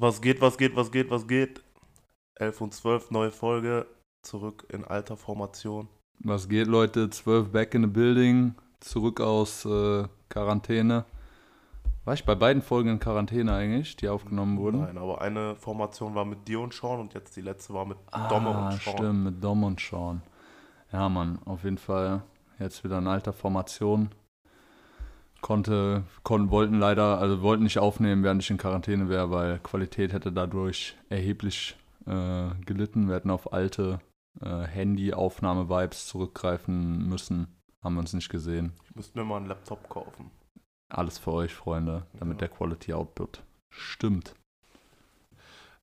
Was geht, was geht, was geht, was geht? 11 und 12, neue Folge. Zurück in alter Formation. Was geht, Leute? 12 back in the building. Zurück aus äh, Quarantäne. War ich bei beiden Folgen in Quarantäne eigentlich, die aufgenommen wurden? Nein, aber eine Formation war mit dir und Sean und jetzt die letzte war mit ah, Dom und Sean. stimmt, mit Dom und Sean. Ja, Mann, auf jeden Fall jetzt wieder in alter Formation. Konnte, konnten, wollten leider, also wollten nicht aufnehmen, während ich in Quarantäne wäre, weil Qualität hätte dadurch erheblich äh, gelitten. Wir hätten auf alte äh, Handy-Aufnahme-Vibes zurückgreifen müssen. Haben wir uns nicht gesehen. Ich müsste mir mal einen Laptop kaufen. Alles für euch, Freunde, damit ja. der Quality Output stimmt.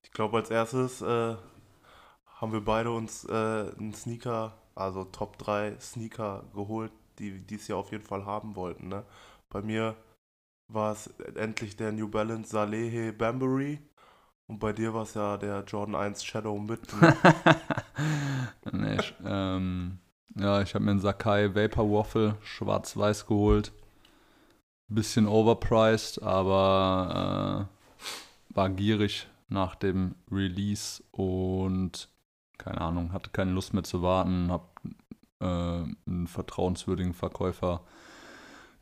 Ich glaube, als erstes äh, haben wir beide uns äh, einen Sneaker, also Top 3 Sneaker geholt, die dieses Jahr auf jeden Fall haben wollten. Ne? Bei mir war es endlich der New Balance Salehe Bambury. Und bei dir war es ja der Jordan 1 Shadow mit. nee, ich, ähm, ja, ich habe mir einen Sakai Vapor Waffle schwarz-weiß geholt. Bisschen overpriced, aber äh, war gierig nach dem Release und keine Ahnung, hatte keine Lust mehr zu warten, hab äh, einen vertrauenswürdigen Verkäufer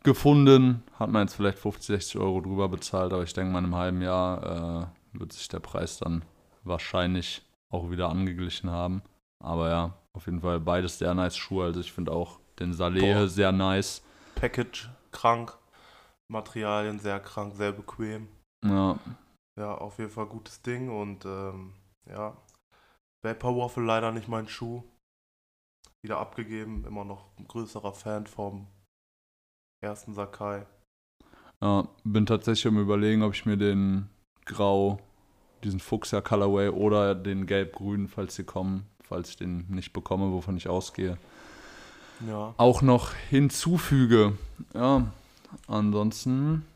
gefunden. Hat man jetzt vielleicht 50, 60 Euro drüber bezahlt, aber ich denke mal in einem halben Jahr äh, wird sich der Preis dann wahrscheinlich auch wieder angeglichen haben. Aber ja, auf jeden Fall beides sehr nice Schuhe. Also ich finde auch den Saleh sehr nice. Package krank, Materialien sehr krank, sehr bequem. Ja. Ja, auf jeden Fall gutes Ding und ähm, ja. Vapor Waffle leider nicht mein Schuh. Wieder abgegeben, immer noch ein größerer Fan vom ersten Sakai. Ja, bin tatsächlich am überlegen, ob ich mir den Grau, diesen Fuchsia Colorway oder den Gelb-Grün, falls sie kommen, falls ich den nicht bekomme, wovon ich ausgehe, ja. auch noch hinzufüge. Ja, ansonsten.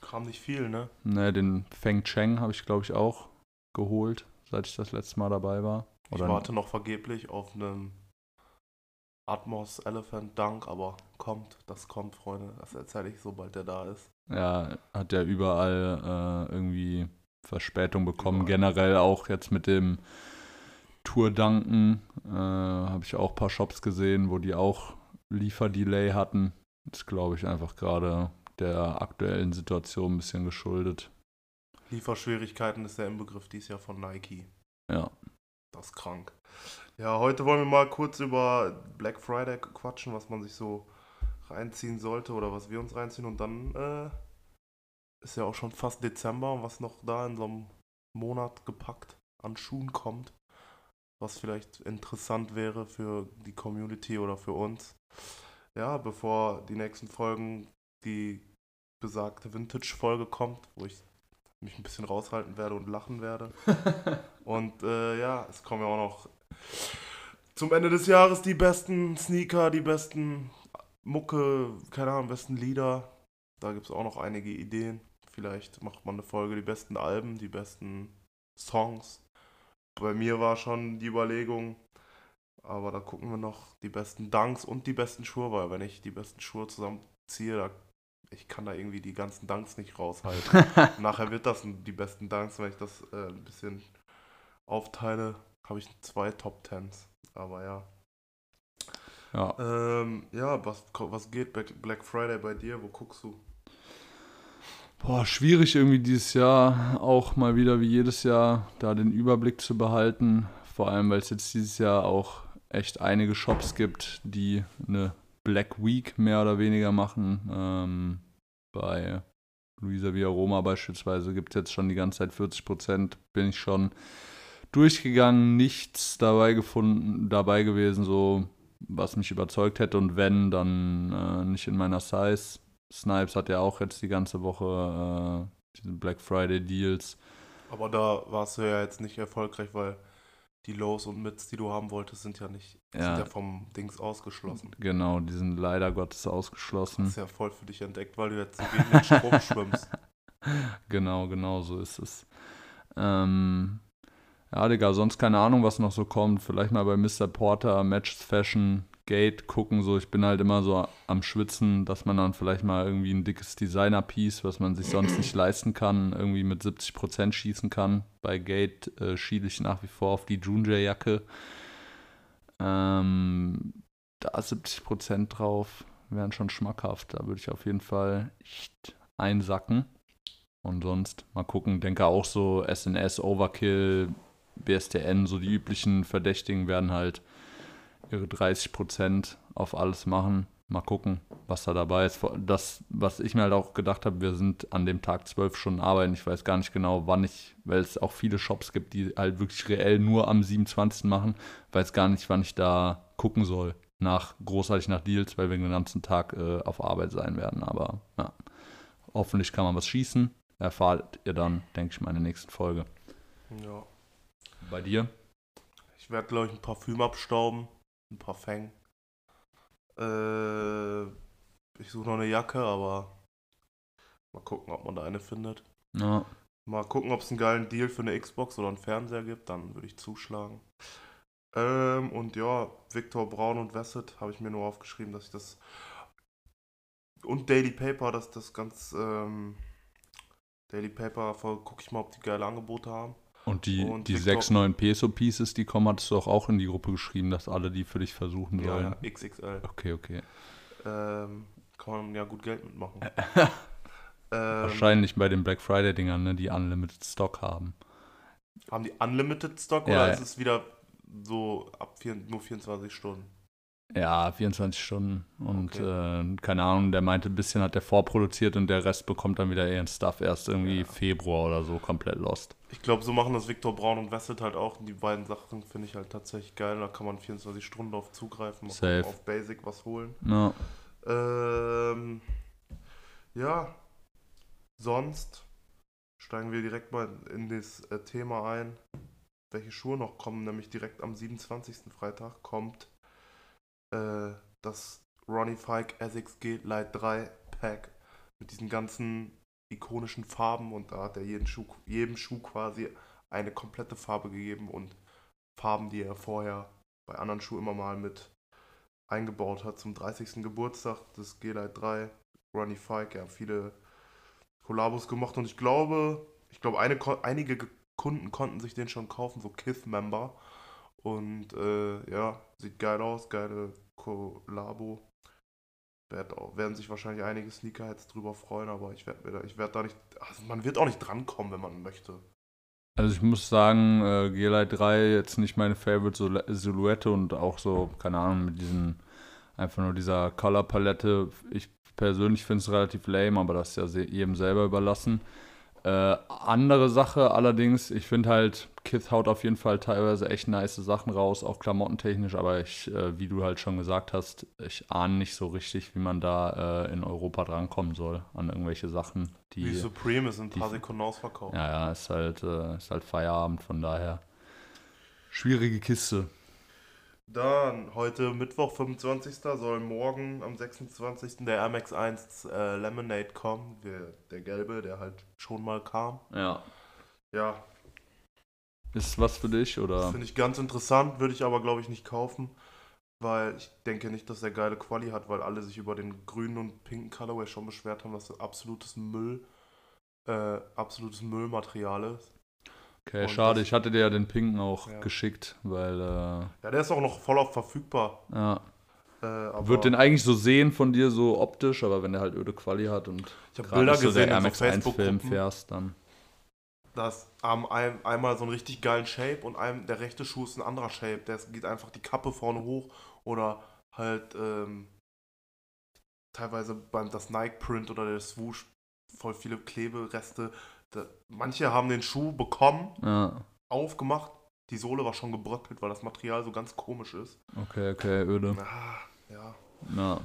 Kam nicht viel, ne? Ne, den Feng Cheng habe ich, glaube ich, auch geholt, seit ich das letzte Mal dabei war. Oder ich warte noch vergeblich auf einen Atmos Elephant Dunk, aber kommt, das kommt, Freunde. Das erzähle ich, sobald der da ist. Ja, hat ja überall äh, irgendwie Verspätung bekommen. Überall. Generell auch jetzt mit dem Tour Dunken äh, habe ich auch ein paar Shops gesehen, wo die auch Lieferdelay hatten. Das glaube ich einfach gerade der aktuellen Situation ein bisschen geschuldet. Lieferschwierigkeiten ist der Inbegriff dies Jahr von Nike. Ja. Das ist krank. Ja, heute wollen wir mal kurz über Black Friday quatschen, was man sich so reinziehen sollte oder was wir uns reinziehen. Und dann äh, ist ja auch schon fast Dezember und was noch da in so einem Monat gepackt an Schuhen kommt, was vielleicht interessant wäre für die Community oder für uns. Ja, bevor die nächsten Folgen die besagte Vintage-Folge kommt, wo ich mich ein bisschen raushalten werde und lachen werde. und äh, ja, es kommen ja auch noch zum Ende des Jahres die besten Sneaker, die besten Mucke, keine Ahnung, besten Lieder. Da gibt es auch noch einige Ideen. Vielleicht macht man eine Folge, die besten Alben, die besten Songs. Bei mir war schon die Überlegung, aber da gucken wir noch die besten Dunks und die besten Schuhe, weil wenn ich die besten Schuhe zusammenziehe, da, ich kann da irgendwie die ganzen Dunks nicht raushalten. Nachher wird das die besten Dunks, wenn ich das äh, ein bisschen aufteile, habe ich zwei Top Tens. Aber ja. Ja, ähm, ja was, was geht Black Friday bei dir? Wo guckst du? Boah, schwierig irgendwie dieses Jahr auch mal wieder wie jedes Jahr da den Überblick zu behalten. Vor allem, weil es jetzt dieses Jahr auch echt einige Shops gibt, die eine Black Week mehr oder weniger machen. Ähm, bei Luisa Via Roma beispielsweise gibt es jetzt schon die ganze Zeit 40 Prozent. Bin ich schon durchgegangen, nichts dabei gefunden, dabei gewesen, so was mich überzeugt hätte und wenn, dann äh, nicht in meiner Size. Snipes hat ja auch jetzt die ganze Woche äh, diese Black Friday Deals. Aber da warst du ja jetzt nicht erfolgreich, weil die Lows und Mids, die du haben wolltest, sind ja nicht ja. Sind ja vom Dings ausgeschlossen. Genau, die sind leider Gottes ausgeschlossen. Das ist ja voll für dich entdeckt, weil du jetzt so gegen den Strom schwimmst. Genau, genau so ist es. Ähm, ja, Digga, sonst keine Ahnung, was noch so kommt. Vielleicht mal bei Mr. Porter, Matches Fashion Gate gucken. So, ich bin halt immer so am Schwitzen, dass man dann vielleicht mal irgendwie ein dickes Designer-Piece, was man sich sonst nicht leisten kann, irgendwie mit 70% schießen kann. Bei Gate äh, schiele ich nach wie vor auf die Junjay-Jacke. Ähm, da 70% drauf wären schon schmackhaft. Da würde ich auf jeden Fall echt einsacken. Und sonst mal gucken. Denke auch so SNS, Overkill, BSTN, so die üblichen Verdächtigen werden halt ihre 30% auf alles machen. Mal gucken, was da dabei ist. Das, was ich mir halt auch gedacht habe, wir sind an dem Tag zwölf Stunden arbeiten. Ich weiß gar nicht genau, wann ich, weil es auch viele Shops gibt, die halt wirklich reell nur am 27. machen, weiß gar nicht, wann ich da gucken soll. Nach, großartig nach Deals, weil wir den ganzen Tag äh, auf Arbeit sein werden. Aber ja, hoffentlich kann man was schießen. Erfahrt ihr dann, denke ich mal, in der nächsten Folge. Ja. Bei dir? Ich werde, glaube ich, ein Parfüm abstauben. Ein Parfum. Äh, ich suche noch eine Jacke, aber mal gucken, ob man da eine findet. Ja. Mal gucken, ob es einen geilen Deal für eine Xbox oder einen Fernseher gibt, dann würde ich zuschlagen. Ähm, und ja, Victor Braun und Wesset habe ich mir nur aufgeschrieben, dass ich das. Und Daily Paper, dass das ganz. Ähm, Daily Paper, gucke ich mal, ob die geile Angebote haben. Und die, und die sechs neuen Peso-Pieces, die kommen, hattest du doch auch in die Gruppe geschrieben, dass alle die für dich versuchen sollen. Ja, XXL. Okay, okay. Ähm, kann man ja gut Geld mitmachen. ähm, Wahrscheinlich bei den Black Friday-Dingern, ne, die Unlimited Stock haben. Haben die Unlimited Stock ja, oder ja. ist es wieder so ab vier, nur 24 Stunden? Ja, 24 Stunden. Und okay. äh, keine Ahnung, der meinte, ein bisschen hat der vorproduziert und der Rest bekommt dann wieder ihren Stuff erst irgendwie ja. Februar oder so komplett lost. Ich glaube, so machen das Victor Braun und Wesselt halt auch. Die beiden Sachen finde ich halt tatsächlich geil. Da kann man 24 Stunden auf zugreifen, Safe. auf Basic was holen. No. Ähm, ja, sonst steigen wir direkt mal in das äh, Thema ein, welche Schuhe noch kommen. Nämlich direkt am 27. Freitag kommt äh, das Ronnie Fike SXG Light 3 Pack mit diesen ganzen ikonischen Farben und da hat er jeden Schuh, jedem Schuh quasi eine komplette Farbe gegeben und Farben, die er vorher bei anderen Schuhen immer mal mit eingebaut hat zum 30. Geburtstag des G-Light 3. Ronnie Fike, er hat viele Kollabos gemacht und ich glaube, ich glaube, eine, einige Kunden konnten sich den schon kaufen, so Kith-Member. Und äh, ja, sieht geil aus, geile Kollabo. Werden sich wahrscheinlich einige Sneakerheads drüber freuen, aber ich werde da, werd da nicht. Also man wird auch nicht drankommen, wenn man möchte. Also ich muss sagen, äh, G-Lite 3 jetzt nicht meine Favorite Silhouette und auch so, keine Ahnung, mit diesen, einfach nur dieser Color Palette. Ich persönlich finde es relativ lame, aber das ist ja jedem selber überlassen. Äh, andere Sache allerdings, ich finde halt, Kith haut auf jeden Fall teilweise echt nice Sachen raus, auch klamottentechnisch, aber ich, äh, wie du halt schon gesagt hast, ich ahne nicht so richtig, wie man da äh, in Europa drankommen soll an irgendwelche Sachen, die. Wie Supreme ist ein paar Sekunden ausverkauft. Ja, ja, ist halt, äh, ist halt Feierabend, von daher. Schwierige Kiste. Dann, heute Mittwoch, 25. soll morgen am 26. der Amex 1 äh, Lemonade kommen. Der, der gelbe, der halt schon mal kam. Ja. Ja. Ist was für dich, oder? Finde ich ganz interessant, würde ich aber, glaube ich, nicht kaufen. Weil ich denke nicht, dass der geile Quali hat, weil alle sich über den grünen und pinken Colorway schon beschwert haben, dass das absolutes Müll, äh, absolutes Müllmaterial ist. Okay, und schade. Ich hatte dir ja den Pinken auch ja. geschickt, weil. Äh, ja, der ist auch noch voll auf verfügbar. Ja. Äh, Wird den eigentlich so sehen von dir, so optisch, aber wenn der halt öde Quali hat und ich habe Bilder so gesehen, der Air 1 Film fährst, dann. Das haben ein, einmal so einen richtig geilen Shape und einem, der rechte Schuh ist ein anderer Shape. Der geht einfach die Kappe vorne hoch oder halt ähm, teilweise beim das Nike Print oder der Swoosh voll viele Klebereste da, manche haben den Schuh bekommen, ja. aufgemacht, die Sohle war schon gebröckelt, weil das Material so ganz komisch ist. Okay, okay, öde. Ah, ja. ja.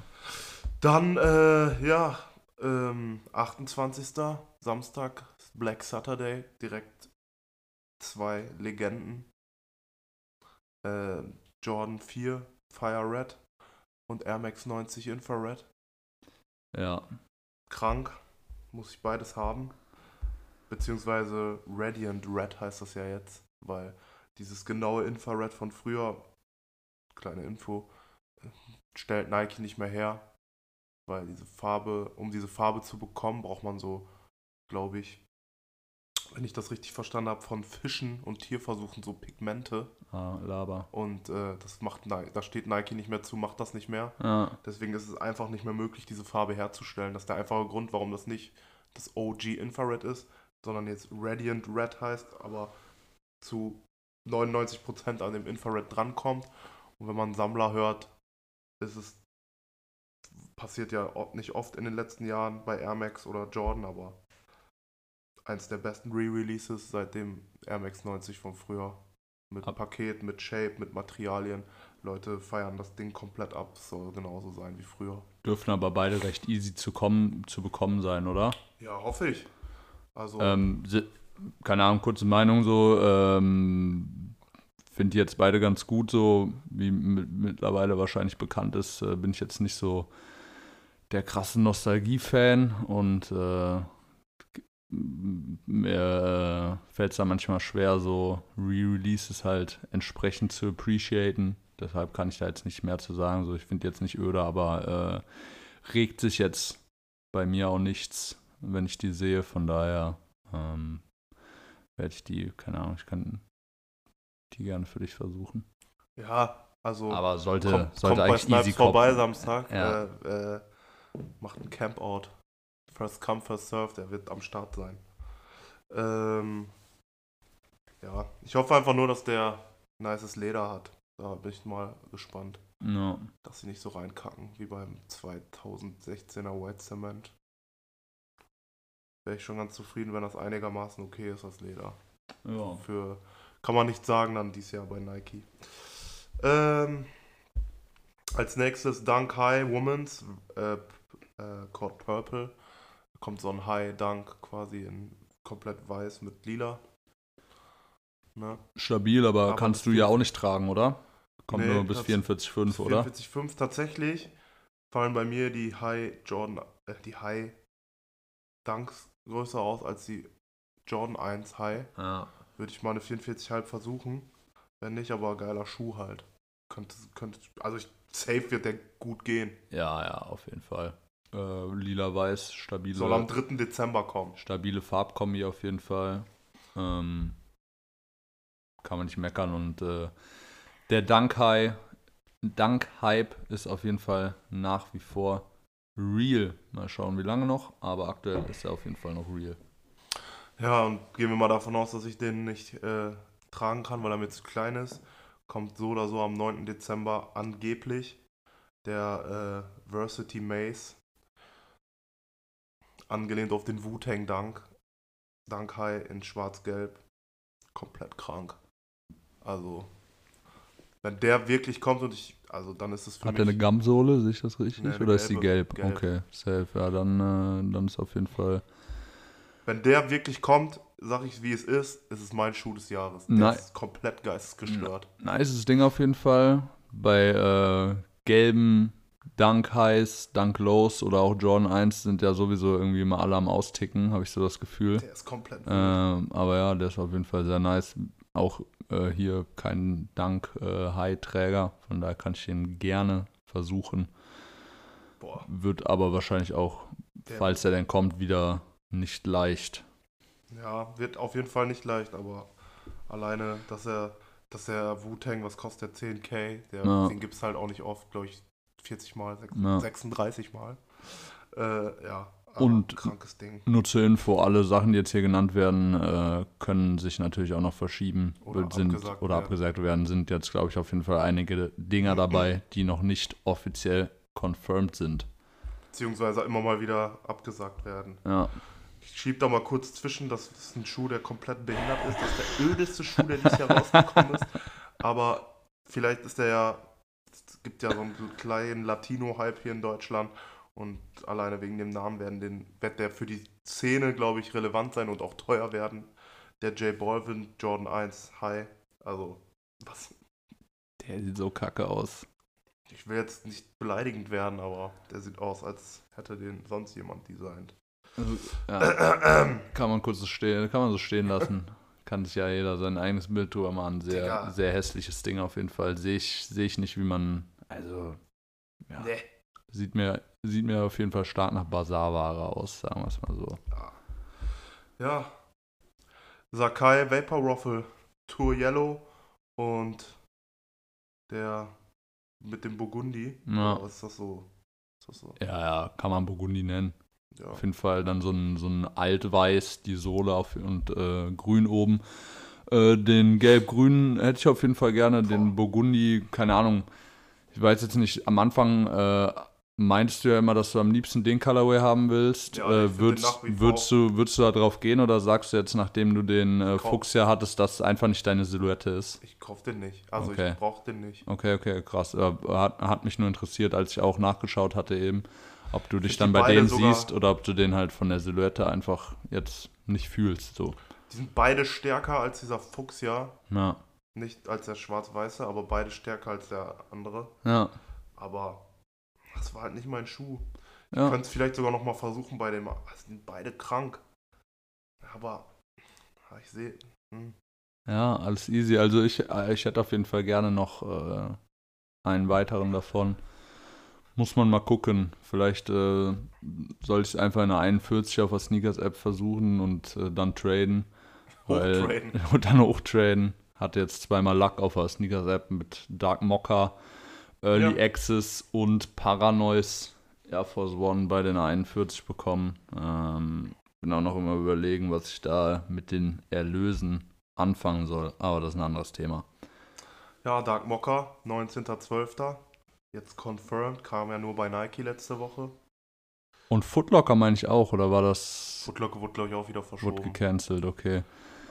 Dann, äh, ja, ähm, 28. Samstag, Black Saturday, direkt zwei Legenden. Äh, Jordan 4 Fire Red und Air Max 90 Infrared. Ja. Krank, muss ich beides haben. Beziehungsweise Radiant Red heißt das ja jetzt, weil dieses genaue Infrared von früher, kleine Info, stellt Nike nicht mehr her, weil diese Farbe, um diese Farbe zu bekommen, braucht man so, glaube ich, wenn ich das richtig verstanden habe, von Fischen und Tierversuchen so Pigmente. Ah, Laber. Und äh, das macht da steht Nike nicht mehr zu, macht das nicht mehr. Ja, Deswegen ist es einfach nicht mehr möglich, diese Farbe herzustellen. Das ist der einfache Grund, warum das nicht das OG Infrared ist, sondern jetzt Radiant Red heißt, aber zu 99% an dem Infrared drankommt. Und wenn man Sammler hört, ist es passiert ja nicht oft in den letzten Jahren bei Air Max oder Jordan, aber eins der besten Re-Releases seit dem Air Max 90 von früher. Mit Ab- Paket, mit Shape, mit Materialien. Leute feiern das Ding komplett ab. Es soll genauso sein wie früher. dürfen aber beide recht easy zu, kommen, zu bekommen sein, oder? Ja, hoffe ich. Also, Ähm, keine Ahnung, kurze Meinung so. Ähm, Finde jetzt beide ganz gut, so wie mi- mittlerweile wahrscheinlich bekannt ist, äh, bin ich jetzt nicht so der krasse Nostalgie-Fan und äh, mir äh, fällt es da manchmal schwer, so Re-Releases halt entsprechend zu appreciaten. Deshalb kann ich da jetzt nicht mehr zu sagen. So, ich finde jetzt nicht öde, aber äh, regt sich jetzt bei mir auch nichts, wenn ich die sehe. Von daher ähm, werde ich die, keine Ahnung, ich kann die gerne für dich versuchen. ja, also Aber sollte, kommt, sollte kommt bei eigentlich Snipes easy vorbei kommen. Samstag. Ja. Äh, äh, macht ein Campout. First come, first serve, der wird am Start sein. Ähm, ja, ich hoffe einfach nur, dass der nices Leder hat. Da bin ich mal gespannt, Ja. dass sie nicht so reinkacken wie beim 2016er White Cement. Wäre ich schon ganz zufrieden, wenn das einigermaßen okay ist, das Leder. Ja. Für, kann man nicht sagen dann dieses Jahr bei Nike. Ähm, als nächstes Dunk High Women's, äh, äh, Called Purple. Kommt so ein High Dunk quasi in komplett weiß mit lila. Ne? Stabil, aber, Aber kannst du ja auch nicht tragen, oder? Kommt Nee, nur bis das- 44,5, oder? 44,5 tatsächlich fallen bei mir die High Jordan, äh, die High Dunks größer aus als die Jordan 1 High. Ja. Würde ich mal eine 44,5 versuchen. Wenn nicht, aber geiler Schuh halt. Könnte, könnte, also ich, safe wird der gut gehen. ja, ja, auf jeden Fall. Äh, Lila-Weiß, stabile, Soll am 3. Dezember kommen. stabile Farbkombi auf jeden Fall. Ähm, kann man nicht meckern. Und äh, der Dunk-Hype ist auf jeden Fall nach wie vor real. Mal schauen, wie lange noch, aber aktuell ist er auf jeden Fall noch real. Ja, und gehen wir mal davon aus, dass ich den nicht äh, tragen kann, weil er mir zu klein ist. Kommt so oder so am 9. Dezember angeblich der äh, Varsity Mace. Angelehnt auf den Wu-Tang. Dunk High in schwarz-gelb. Komplett krank. Also, wenn der wirklich kommt und ich, also dann ist es für Hat er mich... eine Gamsohle, sehe ich das richtig? Nee, Oder ist die gelbe. gelb? Gelb. Okay, safe. Ja, dann, äh, dann ist auf jeden Fall. Wenn der wirklich kommt, sag ich wie es ist, ist es mein Schuh des Jahres. Der Nein. ist komplett geistesgestört. Nices Ding auf jeden Fall. Bei äh, gelben Dunk Highs, Dunk Lows oder auch Jordan 1 sind ja sowieso irgendwie immer alle am Austicken, habe ich so das Gefühl. Der ist komplett. Ähm, aber ja, der ist auf jeden Fall sehr nice. Auch äh, hier kein Dunk äh, High Träger, von daher kann ich den gerne versuchen. Boah, Wird aber wahrscheinlich auch, der, falls er denn kommt, wieder nicht leicht. ja, wird auf jeden Fall nicht leicht, aber alleine, dass er, dass er Wu-Tang, was kostet der 10k, der, Ja. den gibt es halt auch nicht oft, glaube ich, 40 Mal, sech- Ja. 36 Mal. Äh, ja, Und- krankes Ding. Nur zur Info, alle Sachen, die jetzt hier genannt werden, äh, können sich natürlich auch noch verschieben Oder sind, abgesagt oder werden. abgesagt werden. Sind jetzt, glaube ich, auf jeden Fall einige Dinger dabei, die noch nicht offiziell confirmed sind. Beziehungsweise immer mal wieder abgesagt werden. Ja, Ich schieb da mal kurz zwischen, das ist ein Schuh, der komplett behindert ist. Das ist der ödeste Schuh, der dieses Jahr rausgekommen ist. Aber vielleicht ist der ja, gibt ja so einen kleinen Latino-Hype hier in Deutschland. Und alleine wegen dem Namen werden den, wird der für die Szene, glaube ich, relevant sein und auch teuer werden. Der J Balvin Jordan 1 High. Also, was, der sieht so kacke aus. ich will jetzt nicht beleidigend werden, aber der sieht aus, als hätte den sonst jemand designt. Ja, kann man kurz so stehen, kann man so stehen lassen. Kann sich ja jeder sein eigenes Bild drüber machen. Sehr, Digga. sehr hässliches Ding auf jeden Fall. Sehe ich, sehe ich nicht, wie man. Also, ja, Nee. sieht, mir, sieht mir auf jeden Fall stark nach Bazarware aus, sagen wir es mal so. Ja. Sakai Vapor Waffle Tour Yellow und der mit dem Burgundi. Ja. Was ist das so? Ist das so? Ja, ja, kann man Burgundi nennen. Ja. Auf jeden Fall dann so ein, so ein Altweiß, die Sohle auf, und äh, grün oben. Äh, den gelb-grünen hätte ich auf jeden Fall gerne. Den Burgundi, keine Ahnung. Ich weiß jetzt nicht, am Anfang äh, meintest du ja immer, dass du am liebsten den Colorway haben willst. Ja, äh, würdest, würdest, du, würdest du da drauf gehen oder sagst du jetzt, nachdem du den äh. Fuchs ja hattest, dass einfach nicht deine Silhouette ist? Ich kauf den nicht. Also Okay. ich brauch den nicht. Okay, okay, krass. Äh, hat, hat mich nur interessiert, als ich auch nachgeschaut hatte eben, ob du dich Ich dann bei dem siehst oder ob du den halt von der Silhouette einfach jetzt nicht fühlst. So. Die sind beide stärker als dieser Fuchsia. Ja, Nicht als der schwarz-weiße, aber beide stärker als der andere. ja, Aber das war halt nicht mein Schuh. Ich ja. könnte es vielleicht sogar noch mal versuchen bei dem. Es sind beide krank. Aber ich sehe. Hm. Ja, alles easy. Also ich, äh, ich hätte auf jeden Fall gerne noch äh, einen weiteren davon. Muss man mal gucken. Vielleicht äh, soll ich es einfach in einer 41 auf der Sneakers-App versuchen und äh, dann traden. Weil- Hochtraden. Und dann hochtraden. Hatte jetzt zweimal Luck auf der Sneakers-App mit Dark Mocha, Early Ja. Access und Paranoise Air Force One bei den 41 bekommen. Ähm, bin auch noch immer überlegen, was ich da mit den Erlösen anfangen soll. Aber das ist ein anderes Thema. Ja, Dark Mocker, 19.12. Jetzt confirmed, kam ja nur bei Nike letzte Woche. Und Footlocker meine ich auch, oder war das Footlocker wurde, glaube ich, auch wieder wurde verschoben. gecancelt? Okay.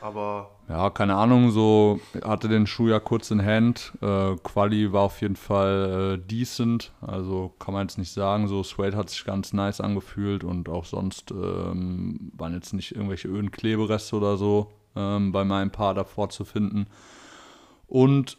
Aber Ja, keine Ahnung, so hatte den Schuh ja kurz in Hand. Äh, Quali war auf jeden Fall äh, decent, also kann man jetzt nicht sagen. So, Suede hat sich ganz nice angefühlt und auch sonst ähm, waren jetzt nicht irgendwelche öden Klebereste oder so ähm, bei meinem Paar davor zu finden. Und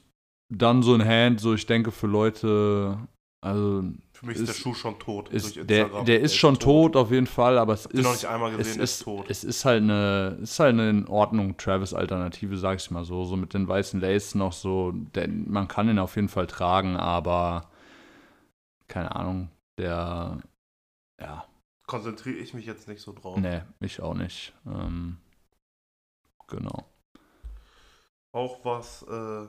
dann so in Hand, so ich denke für Leute, also für mich ist, der Ist- Schuh schon tot. ist, durch der, Instagram. der ist schon tot auf jeden Fall, aber es ist nicht einmal es gesehen, der ist ist, tot. es ist halt eine, ist halt eine in Ordnung Travis-Alternative, sag ich mal so. So mit den weißen Laces noch so. Der, man kann ihn auf jeden Fall tragen, aber keine Ahnung, der, ja, Konzentriere ich mich jetzt nicht so drauf. nee, ich auch nicht. Ähm, genau. Auch was, äh,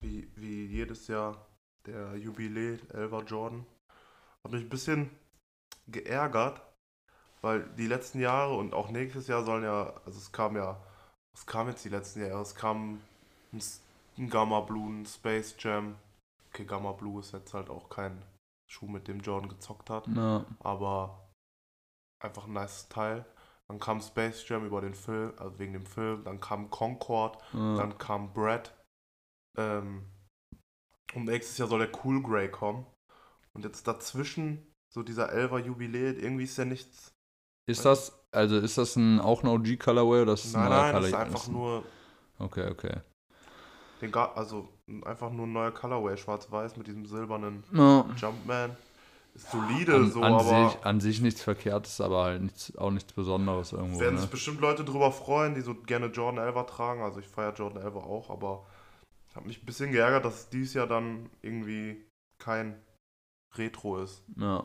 wie, wie jedes Jahr, der Jubiläe 11er Jordan. Hat mich ein bisschen geärgert, weil die letzten Jahre und auch nächstes Jahr sollen ja, also es kam ja, was kam jetzt die letzten Jahre? Es kam ein, ein Gamma Blue, ein Space Jam. Okay, Gamma Blue ist jetzt halt auch kein Schuh, mit dem Jordan gezockt hat, Ja, aber einfach ein nice Teil. Dann kam Space Jam über den Film, also wegen dem Film. Dann kam Concord. ja, Dann kam Brad. Ähm, und nächstes Jahr soll der Cool Grey kommen. Und jetzt dazwischen, so dieser 11er Jubiläe, irgendwie ist ja nichts. Ist das, also ist das ein, auch ein OG-Colorway oder ist das ein Nein, neuer nein, das ist einfach ein- nur, Okay, okay. den also einfach nur ein neuer Colorway, schwarz-weiß mit diesem silbernen Ja. Jumpman. Ist solide An, so, an, aber sich, an sich nichts Verkehrtes, aber halt nichts, auch nichts Besonderes irgendwo. werden Ne? sich bestimmt Leute drüber freuen, die so gerne Jordan 11er tragen. Also ich feiere Jordan 11er auch, aber ich habe mich ein bisschen geärgert, dass es dieses Jahr dann irgendwie kein Retro ist. Ja.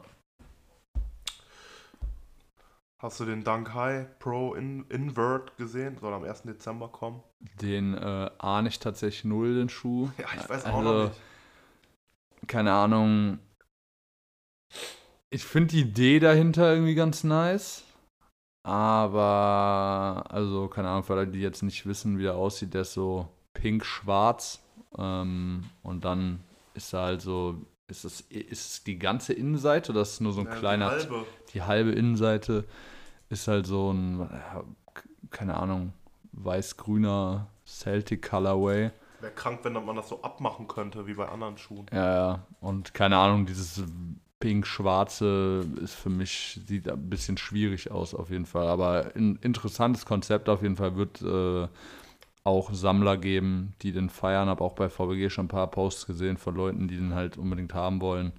Hast du den Dunk High Pro In Invert gesehen? Soll am 1. Dezember kommen. Den äh, ahne ich tatsächlich null, den Schuh. Ja, ich weiß auch Also, noch nicht. Keine Ahnung. Ich finde die Idee dahinter irgendwie ganz nice. Aber, also, keine Ahnung, für Leute, die jetzt nicht wissen, wie der aussieht, der ist so pink-schwarz. Ähm, und dann ist da halt so, ist es, ist die ganze Innenseite oder ist es nur so ein Ja, die kleiner halbe. die halbe Innenseite ist halt so ein, keine Ahnung, weiß-grüner Celtic Colorway. Wäre krank, wenn man das so abmachen könnte, wie bei anderen Schuhen. Ja, ja. Und keine Ahnung, dieses pink-schwarze ist für mich, sieht ein bisschen schwierig aus auf jeden Fall. Aber ein interessantes Konzept auf jeden Fall wird äh, auch Sammler geben, die den feiern. Habe auch bei VBG schon ein paar Posts gesehen von Leuten, die den halt unbedingt haben wollen.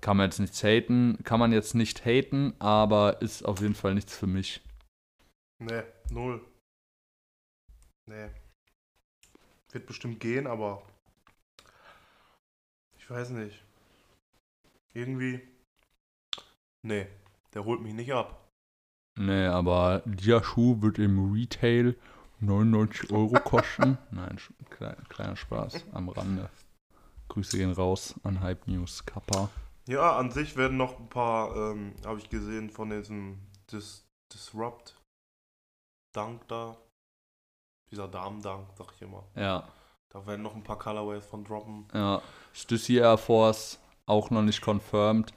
Kann man jetzt nicht haten, kann man jetzt nicht haten, aber ist auf jeden Fall nichts für mich. Nee, null. Nee. Wird bestimmt gehen, aber ich weiß nicht. irgendwie. Nee, der holt mich nicht ab. Nee, aber dieser Schuh wird im Retail 99 Euro kosten. Nein, sch- kleiner, Spaß am Rande. Grüße gehen raus an Hype News Kappa. Ja, an sich werden noch ein paar, ähm, habe ich gesehen, von diesem Dis Disrupt Dunk da. Dieser Damen-Dunk, sag ich immer. Ja, Da werden noch ein paar Colorways von droppen. ja. Stussy Air Force auch noch nicht confirmed.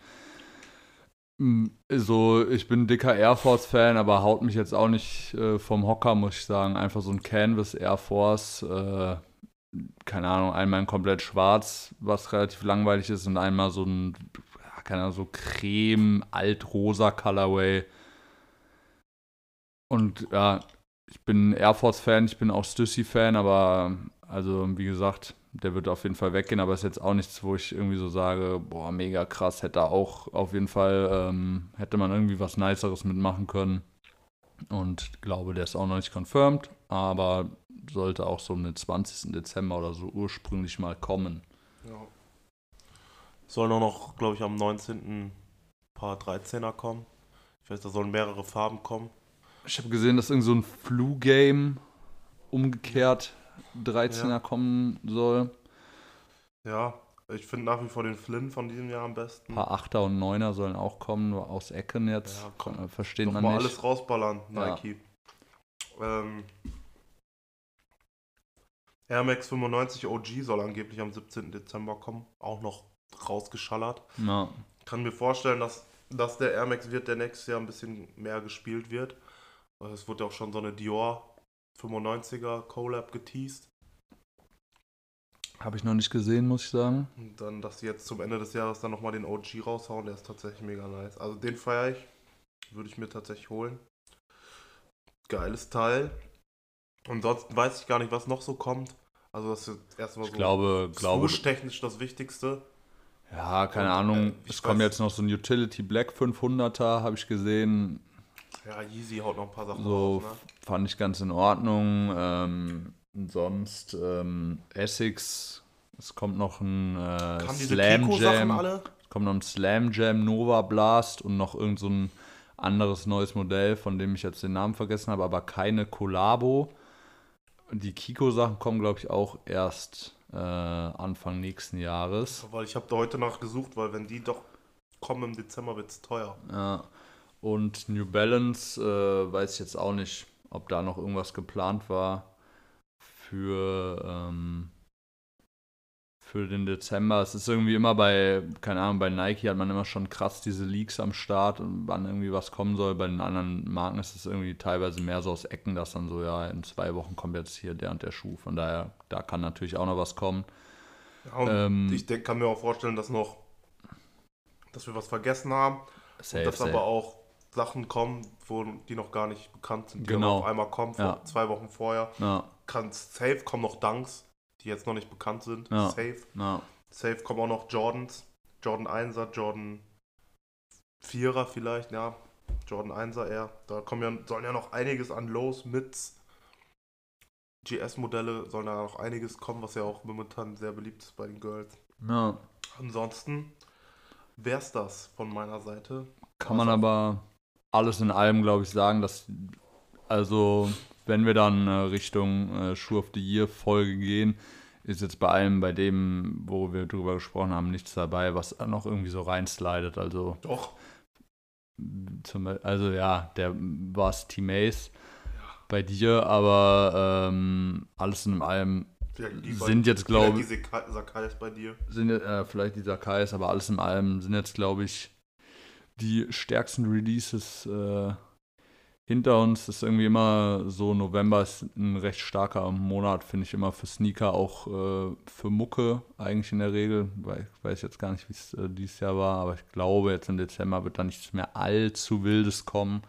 Mm, So, ich bin dicker Air Force Fan, aber haut mich jetzt auch nicht äh, vom Hocker, muss ich sagen. Einfach so ein Canvas Air Force, äh, keine Ahnung, einmal in komplett schwarz, was relativ langweilig ist, und einmal so ein, keine Ahnung, so creme, alt-rosa Colorway. Und ja, ich bin Air Force Fan, ich bin auch Stussy Fan, aber also wie gesagt, der wird auf jeden Fall weggehen, aber ist jetzt auch nichts, wo ich irgendwie so sage, boah, mega krass, hätte auch auf jeden Fall, ähm, hätte man irgendwie was Niceres mitmachen können. Und glaube, der ist auch noch nicht confirmed, aber sollte auch so am 20. Dezember oder so ursprünglich mal kommen. Ja. Sollen auch noch, glaube ich, am 19. ein paar 13er kommen. Ich weiß, da sollen mehrere Farben kommen. Ich habe gesehen, dass irgend so ein Flu-Game umgekehrt 13er Ja. kommen soll. Ja, ich finde nach wie vor den Flynn von diesem Jahr am besten. Ein paar Achter und Neuner sollen auch kommen, nur aus Ecken jetzt. Ja, komm. Versteht Doch man mal nicht. alles rausballern, Ja. Nike. Ähm, Air Max 95 OG soll angeblich am 17. Dezember kommen. Auch noch rausgeschallert. Ja. Kann mir vorstellen, dass das der Air Max wird, der nächstes Jahr ein bisschen mehr gespielt wird. Es wurde ja auch schon so eine Dior 95er Collab geteased. Habe ich noch nicht gesehen, muss ich sagen. Und dann, dass sie jetzt zum Ende des Jahres dann nochmal den OG raushauen, der ist tatsächlich mega nice. Also den feiere ich. Würde ich mir tatsächlich holen. Geiles Teil. Ansonsten weiß ich gar nicht, was noch so kommt. Also das ist jetzt erstmal Ich so glaube, glaube, technisch das Wichtigste. ja, keine Und, Ahnung. äh, es kommt jetzt noch so ein Utility Black 500er, habe ich gesehen. Ja, Yeezy haut noch ein paar Sachen So raus, ne? fand ich ganz in Ordnung. Ähm, sonst ähm, Essex. Es kommt noch ein äh, Slam Jam. alle? Es kommt noch ein Slam Jam Nova Blast und noch irgend so ein anderes neues Modell, von dem ich jetzt den Namen vergessen habe, aber keine Collabo. Die Kiko-Sachen kommen, glaube ich, auch erst äh, Anfang nächsten Jahres. Weil ich habe da heute nachgesucht, weil wenn die doch kommen im Dezember, wird es teuer. Ja. Und New Balance äh, weiß ich jetzt auch nicht, ob da noch irgendwas geplant war für, ähm, für den Dezember. Es ist irgendwie immer bei, keine Ahnung, bei Nike hat man immer schon krass diese Leaks am Start und wann irgendwie was kommen soll. Bei den anderen Marken ist es irgendwie teilweise mehr so aus Ecken, dass dann so, ja, in zwei Wochen kommt jetzt hier der und der Schuh. Von daher, da kann natürlich auch noch was kommen. Ja, und Ähm, ich denk, kann mir auch vorstellen, dass noch, dass wir was vergessen haben. Safe, und dass safe. aber auch Sachen kommen, wo die noch gar nicht bekannt sind, die Genau. auf einmal kommen, vor Ja. zwei Wochen vorher. Ja, Kann safe kommen noch Dunks, die jetzt noch nicht bekannt sind. Ja. Safe. ja. Safe kommen auch noch Jordans. Jordan 1er, Jordan 4er vielleicht, ja. Jordan 1er eher. Da kommen ja, sollen ja noch einiges an Lows, Mits, GS-Modelle, sollen da noch einiges kommen, was ja auch momentan sehr beliebt ist bei den Girls. ja. Ansonsten wär's das von meiner Seite. Kann man Außer- aber alles in allem, glaube ich, sagen, dass, also, wenn wir dann äh, Richtung äh, Shoe of the Year Folge gehen, ist jetzt bei allem, bei dem, wo wir drüber gesprochen haben, nichts dabei, was noch irgendwie so reinslidet. Also, Doch. zum, also ja, der war es Team Ace bei dir, aber ähm, alles in allem die sind jetzt, vielleicht glaube diese Ka- Sakais bei dir. sind äh, vielleicht dieser Kais, aber alles in allem sind jetzt, glaube ich, die stärksten Releases äh, hinter uns. Das ist irgendwie immer so, November ist ein recht starker Monat, finde ich immer für Sneaker, auch äh, für Mucke eigentlich in der Regel. Weil ich weiß jetzt gar nicht, wie es äh, dieses Jahr war, aber ich glaube, jetzt im Dezember wird da nichts mehr allzu Wildes kommen.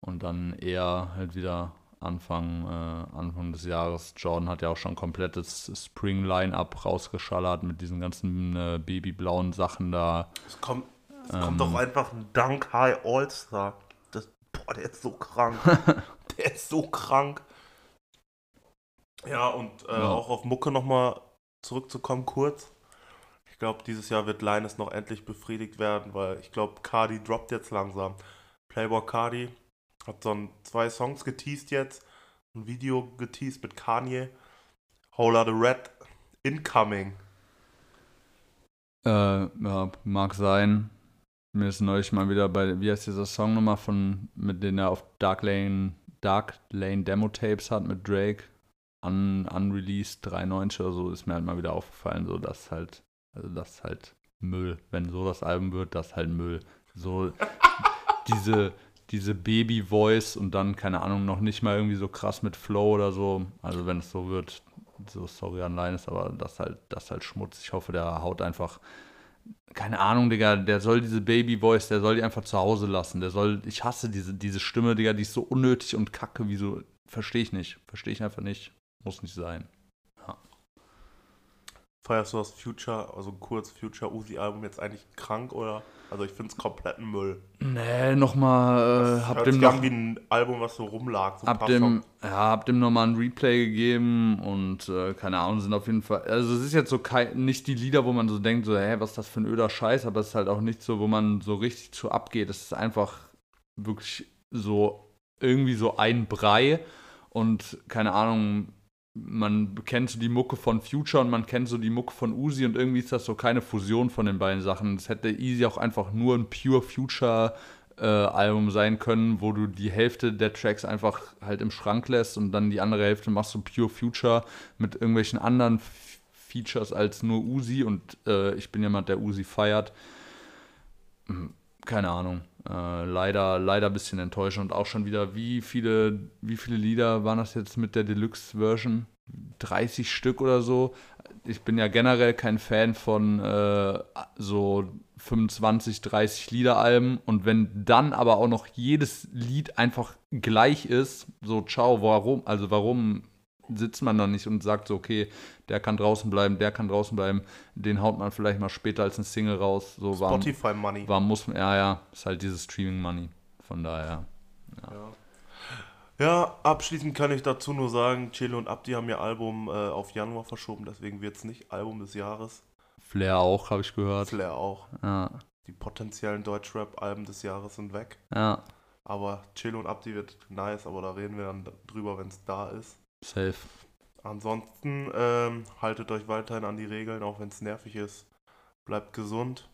Und dann eher halt wieder Anfang, äh, Anfang des Jahres. Jordan hat ja auch schon komplettes Spring-Line-Up rausgeschallert mit diesen ganzen äh, babyblauen Sachen da. Es kommt, es Ähm. kommt doch einfach ein Dunk High All-Star. Das, boah, der ist so krank. der ist so krank. Ja, und äh, Ja. auch auf Mucke nochmal zurückzukommen kurz. Ich glaube, dieses Jahr wird Linus noch endlich befriedigt werden, weil ich glaube, Cardi droppt jetzt langsam. Playboy Cardi hat so ein, zwei Songs geteased jetzt, ein Video geteased mit Kanye. Whole Lotta Red Incoming. Äh, ja, mag sein. Mir ist neulich mal wieder bei, wie heißt dieser Song nochmal von, mit dem er auf Dark Lane, Dark Lane Demo Tapes hat mit Drake, un, unreleased 390 oder so, ist mir halt mal wieder aufgefallen, so dass halt, also das ist halt Müll. Wenn so das Album wird, das ist halt Müll. So diese, diese Baby-Voice und dann, keine Ahnung, noch nicht mal irgendwie so krass mit Flow oder so. Also wenn es so wird, so sorry an Linus, aber das halt, das halt Schmutz. Ich hoffe, der haut einfach, keine Ahnung, Digga, der soll diese Baby-Voice, der soll die einfach zu Hause lassen. Der soll, ich hasse diese, diese Stimme, Digga, die ist so unnötig und kacke, wie so, verstehe ich nicht. Verstehe ich einfach nicht. Muss nicht sein. Feierst du das Future, also kurz Future Uzi Album jetzt eigentlich krank oder? Also ich finde es kompletten Müll. Nee, nochmal, äh, hab Hört dem noch, wie ein Album, was so rumlag. So hab paar dem, ja, hab dem nochmal ein Replay gegeben und äh, keine Ahnung, sind auf jeden Fall, also es ist jetzt so kei- nicht die Lieder, wo man so denkt, so, hä, was ist das für ein öder Scheiß, aber es ist halt auch nicht so, wo man so richtig zu abgeht. Es ist einfach wirklich so, irgendwie so ein Brei und keine Ahnung, man kennt so die Mucke von Future und man kennt so die Mucke von Uzi und irgendwie ist das so keine Fusion von den beiden Sachen. Es hätte easy auch einfach nur ein Pure Future äh, Album sein können, wo du die Hälfte der Tracks einfach halt im Schrank lässt und dann die andere Hälfte machst du Pure Future mit irgendwelchen anderen F Features als nur Uzi und äh, ich bin jemand, der Uzi feiert. Hm, Keine Ahnung. Äh, leider, leider ein bisschen enttäuschend auch schon wieder, wie viele, wie viele Lieder waren das jetzt mit der Deluxe-Version? 30 Stück oder so. Ich bin ja generell kein Fan von äh, so 25, 30 Liederalben und wenn dann aber auch noch jedes Lied einfach gleich ist, so ciao, warum, also warum sitzt man dann nicht und sagt so, okay, der kann draußen bleiben, der kann draußen bleiben, den haut man vielleicht mal später als ein Single raus, so Spotify Money. warum muss man, ja, ja, ist halt dieses Streaming Money, von daher. Ja. ja, abschließend kann ich dazu nur sagen, Chelo und Abdi haben ihr Album äh, auf Januar verschoben, deswegen wird es nicht Album des Jahres. Flair auch, habe ich gehört. Flair auch. Ja, Die potenziellen Deutschrap-Alben des Jahres sind weg. ja, Aber Chelo und Abdi wird nice, aber da reden wir dann drüber, wenn es da ist. Safe. Ansonsten ähm, haltet euch weiterhin an die Regeln, auch wenn es nervig ist. Bleibt gesund.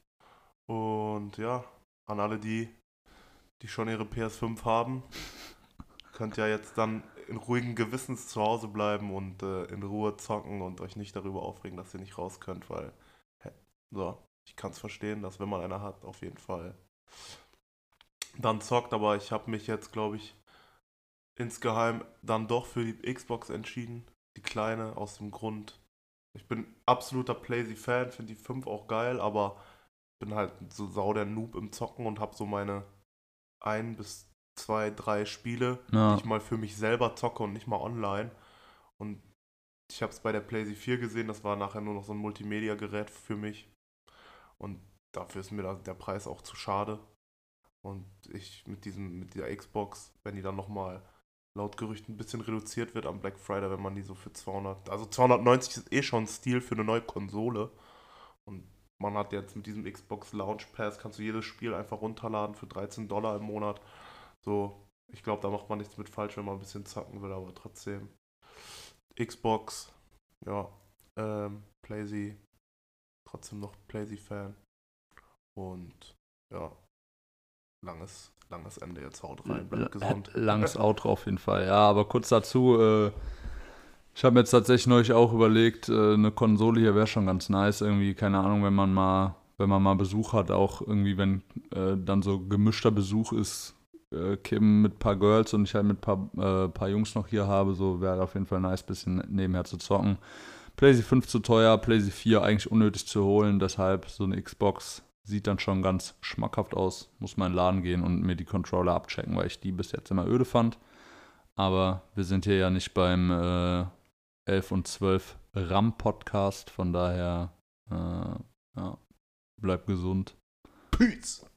Und ja, an alle die, die schon ihre PS5 haben, könnt ja jetzt dann in ruhigen Gewissens zu Hause bleiben und äh, in Ruhe zocken und euch nicht darüber aufregen, dass ihr nicht raus könnt, weil, hä, so, ich kann es verstehen, dass wenn man eine hat, auf jeden Fall dann zockt, aber ich habe mich jetzt, glaube ich, insgeheim dann doch für die Xbox entschieden. Die kleine, aus dem Grund. Ich bin absoluter Playsy-Fan, finde die 5 auch geil, aber bin halt so sau der Noob im Zocken und habe so meine ein bis zwei, drei Spiele, Ja. die ich mal für mich selber zocke und nicht mal online. Und ich habe es bei der PlayStation 4 gesehen, das war nachher nur noch so ein Multimedia-Gerät für mich. Und dafür ist mir da der Preis auch zu schade. Und ich mit diesem, mit dieser Xbox, wenn die dann nochmal laut Gerüchten ein bisschen reduziert wird am Black Friday, wenn man die so für 200, also 290 ist eh schon ein Stil für eine neue Konsole. Und man hat jetzt mit diesem Xbox Launch Pass, kannst du jedes Spiel einfach runterladen für 13 Dollar im Monat. So, ich glaube, da macht man nichts mit falsch, wenn man ein bisschen zocken will, aber trotzdem. Xbox, ja, ähm, Playsy, trotzdem noch Playsy-Fan. Und ja, langes, langes Ende jetzt haut rein, bleibt gesund. Langes Outro auf jeden Fall. Ja, aber kurz dazu, äh, ich habe mir jetzt tatsächlich neulich auch überlegt, äh, eine Konsole hier wäre schon ganz nice. Irgendwie, keine Ahnung, wenn man mal, wenn man mal Besuch hat, auch irgendwie, wenn äh, dann so gemischter Besuch ist, äh, Kim mit ein paar Girls und ich halt mit ein paar, äh, paar Jungs noch hier habe, so wäre auf jeden Fall nice, bisschen nebenher zu zocken. PlayStation 5 zu teuer, PlayStation 4 eigentlich unnötig zu holen, deshalb so eine Xbox sieht dann schon ganz schmackhaft aus. Muss mal in den Laden gehen und mir die Controller abchecken, weil ich die bis jetzt immer öde fand. Aber wir sind hier ja nicht beim äh, 11 und 12 RAM Podcast, von daher äh, ja, bleibt gesund. Peace!